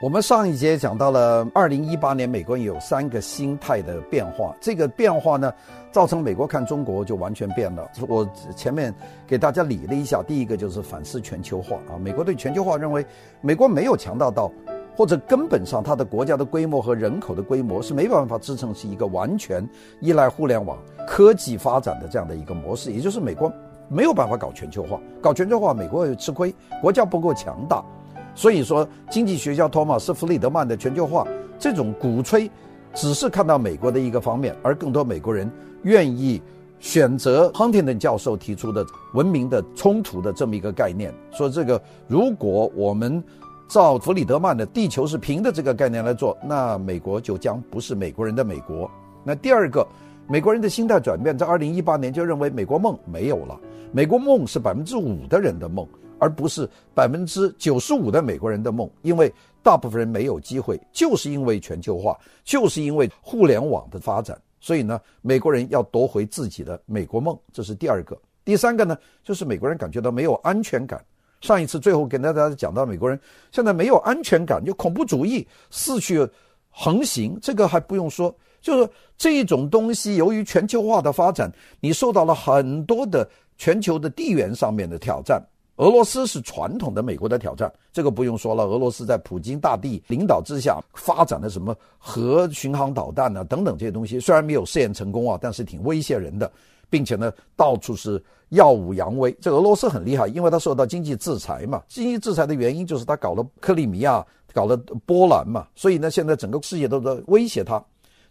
我们上一节讲到了，二零一八年美国有三个心态的变化，这个变化呢，造成美国看中国就完全变了。我前面给大家理了一下，第一个就是反思全球化啊，美国对全球化认为，美国没有强大到，或者根本上它的国家的规模和人口的规模是没办法支撑起一个完全依赖互联网科技发展的这样的一个模式，也就是美国没有办法搞全球化，搞全球化美国吃亏，国家不够强大。所以说，经济学家托马斯·弗里德曼的全球化这种鼓吹，只是看到美国的一个方面，而更多美国人愿意选择亨廷顿教授提出的文明的冲突的这么一个概念。说这个，如果我们照弗里德曼的“地球是平的”这个概念来做，那美国就将不是美国人的美国。那第二个，美国人的心态转变，在二零一八年就认为美国梦没有了，美国梦是百分之五的人的梦。而不是百分之九十五的美国人的梦，因为大部分人没有机会，就是因为全球化，就是因为互联网的发展，所以呢，美国人要夺回自己的美国梦，这是第二个。第三个呢，就是美国人感觉到没有安全感。上一次最后跟大家讲到，美国人现在没有安全感，就恐怖主义四处横行，这个还不用说，就是这种东西，由于全球化的发展，你受到了很多的全球的地缘上面的挑战。俄罗斯是传统的美国的挑战，这个不用说了。俄罗斯在普京大帝领导之下发展的什么核巡航导弹啊等等这些东西，虽然没有试验成功啊，但是挺威胁人的，并且呢到处是耀武扬威。这俄罗斯很厉害，因为他受到经济制裁嘛。经济制裁的原因就是他搞了克里米亚，搞了波兰嘛，所以呢现在整个世界都在威胁他。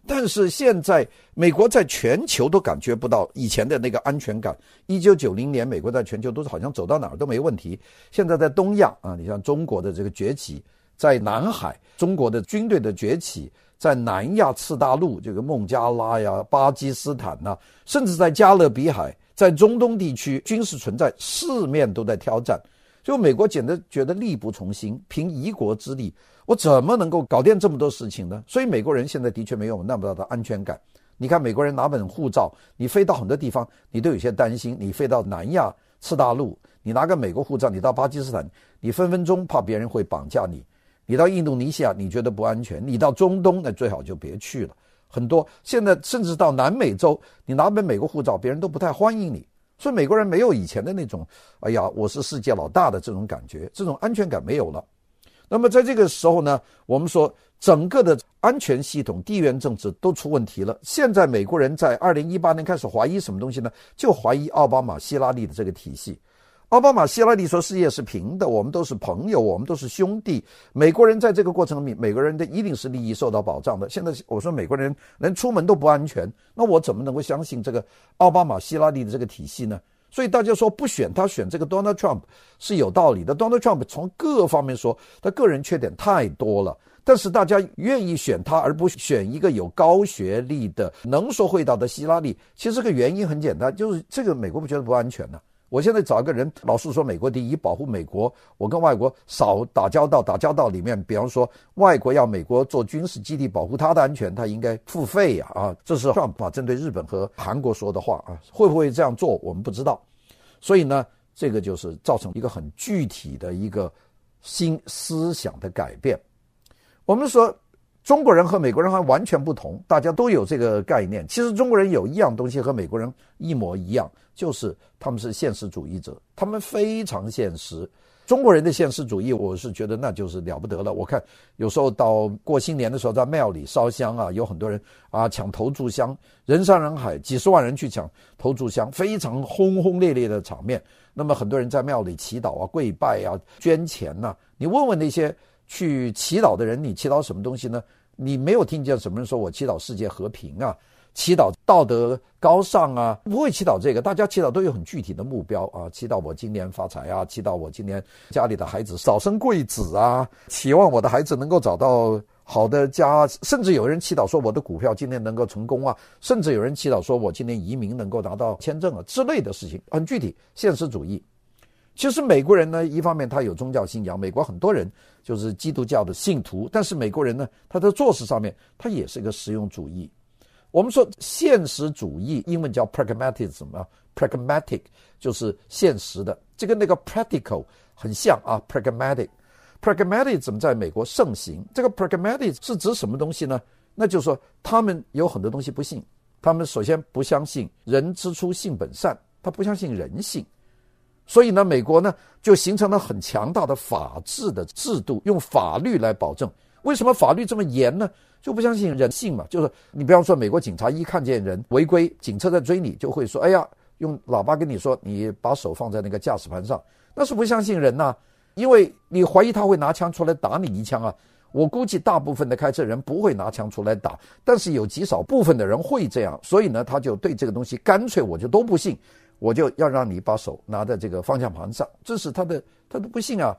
但是现在，美国在全球都感觉不到以前的那个安全感。一九九零年，美国在全球都是好像走到哪儿都没问题。现在在东亚啊，你像中国的这个崛起，在南海，中国的军队的崛起，在南亚次大陆，这个孟加拉呀、巴基斯坦呐、甚至在加勒比海，在中东地区军事存在，四面都在挑战。就美国简直觉得力不从心，凭一国之力，我怎么能够搞定这么多事情呢？所以美国人现在的确没有那么大的安全感。你看，美国人拿本护照，你飞到很多地方，你都有些担心。你飞到南亚次大陆，你拿个美国护照，你到巴基斯坦，你分分钟怕别人会绑架你。你到印度尼西亚，你觉得不安全。你到中东，那最好就别去了。很多现在甚至到南美洲，你拿本美国护照，别人都不太欢迎你。所以美国人没有以前的那种，哎呀，我是世界老大的这种感觉，这种安全感没有了。那么在这个时候呢，我们说整个的安全系统、地缘政治都出问题了。现在美国人在二零一八年开始怀疑什么东西呢？就怀疑奥巴马、希拉里的这个体系。奥巴马、希拉里说世界是平的，我们都是朋友，我们都是兄弟。美国人在这个过程里，美国人的一定是利益受到保障的。现在我说美国人连出门都不安全，那我怎么能够相信这个奥巴马、希拉里的这个体系呢？所以大家说不选他，选这个 Donald Trump 是有道理的。Donald Trump 从各方面说，他个人缺点太多了，但是大家愿意选他而不选一个有高学历的、能说会道的希拉里，其实这个原因很简单，就是这个美国不觉得不安全呢、我现在找一个人，老是说美国第一，保护美国。我跟外国少打交道，打交道里面，比方说外国要美国做军事基地保护他的安全，他应该付费呀啊！这是特朗普针对日本和韩国说的话啊，会不会这样做，我们不知道。所以呢，这个就是造成一个很具体的一个新思想的改变。我们说。中国人和美国人还完全不同，大家都有这个概念。其实中国人有一样东西和美国人一模一样，就是他们是现实主义者，他们非常现实。中国人的现实主义，我是觉得那就是了不得了。我看有时候到过新年的时候，在庙里烧香啊，有很多人啊抢头炷香，人山人海，几十万人去抢头炷香，非常轰轰烈烈的场面。那么很多人在庙里祈祷啊、跪拜啊、捐钱呐、你问问那些。去祈祷的人，你祈祷什么东西呢？你没有听见什么人说我祈祷世界和平啊，祈祷道德高尚啊，不会祈祷这个。大家祈祷都有很具体的目标啊，祈祷我今年发财啊，祈祷我今年家里的孩子早生贵子啊，期望我的孩子能够找到好的家，甚至有人祈祷说我的股票今年能够成功啊，甚至有人祈祷说我今年移民能够拿到签证啊之类的事情，很具体，现实主义。其实美国人呢，一方面他有宗教信仰，美国很多人就是基督教的信徒，但是美国人呢，他在做事上面，他也是一个实用主义。我们说现实主义，英文叫 pragmatism 啊，pragmatic 就是现实的，这个那个 practical 很像啊，pragmatic。pragmatism 在美国盛行。这个 pragmatism 是指什么东西呢？那就是说，他们有很多东西不信。他们首先不相信人之初性本善，他不相信人性。所以呢，美国呢就形成了很强大的法治的制度，用法律来保证。为什么法律这么严呢？就不相信人性嘛。就是你比方说，美国警察一看见人违规，警车在追你，就会说：“哎呀，用喇叭跟你说，你把手放在那个驾驶盘上。”那是不相信人呐，因为你怀疑他会拿枪出来打你一枪啊。我估计大部分的开车人不会拿枪出来打，但是有极少部分的人会这样，所以呢，他就对这个东西干脆我就都不信，我就要让你把手拿在这个方向盘上，这是他的，他都不信啊，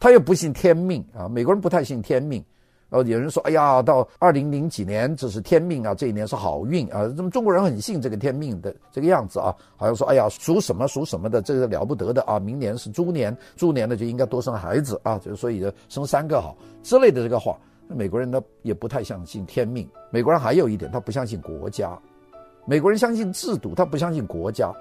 他又不信天命啊，美国人不太信天命。然后有人说：“哎呀，到二零零几年这是天命啊，这一年是好运啊。”那么中国人很信这个天命的这个样子啊，好像说：“哎呀，属什么属什么的，这个了不得的啊，明年是猪年，猪年呢就应该多生孩子啊，就所以生三个好之类的这个话。”美国人呢也不太相信天命。美国人还有一点，他不相信国家。美国人相信制度，他不相信国家，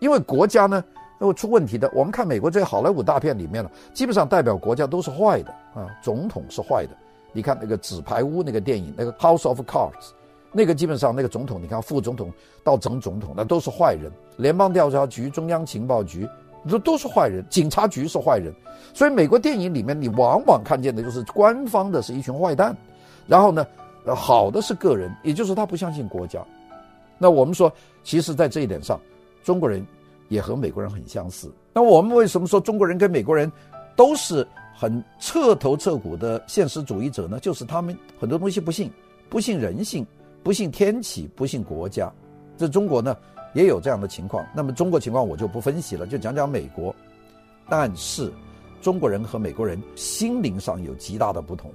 因为国家呢会出问题的。我们看美国这些好莱坞大片里面了，基本上代表国家都是坏的啊，总统是坏的。你看那个纸牌屋那个电影，那个 House of Cards，那个基本上那个总统，你看副总统到整总统，那都是坏人。联邦调查局、中央情报局，都都是坏人。警察局是坏人。所以美国电影里面，你往往看见的就是官方的是一群坏蛋，然后呢，好的是个人，也就是他不相信国家。那我们说，其实在这一点上，中国人也和美国人很相似。那我们为什么说中国人跟美国人都是？很彻头彻骨的现实主义者呢，就是他们很多东西不信，不信人性，不信天启，不信国家。这中国呢也有这样的情况。那么中国情况我就不分析了，就讲讲美国。但是中国人和美国人心灵上有极大的不同。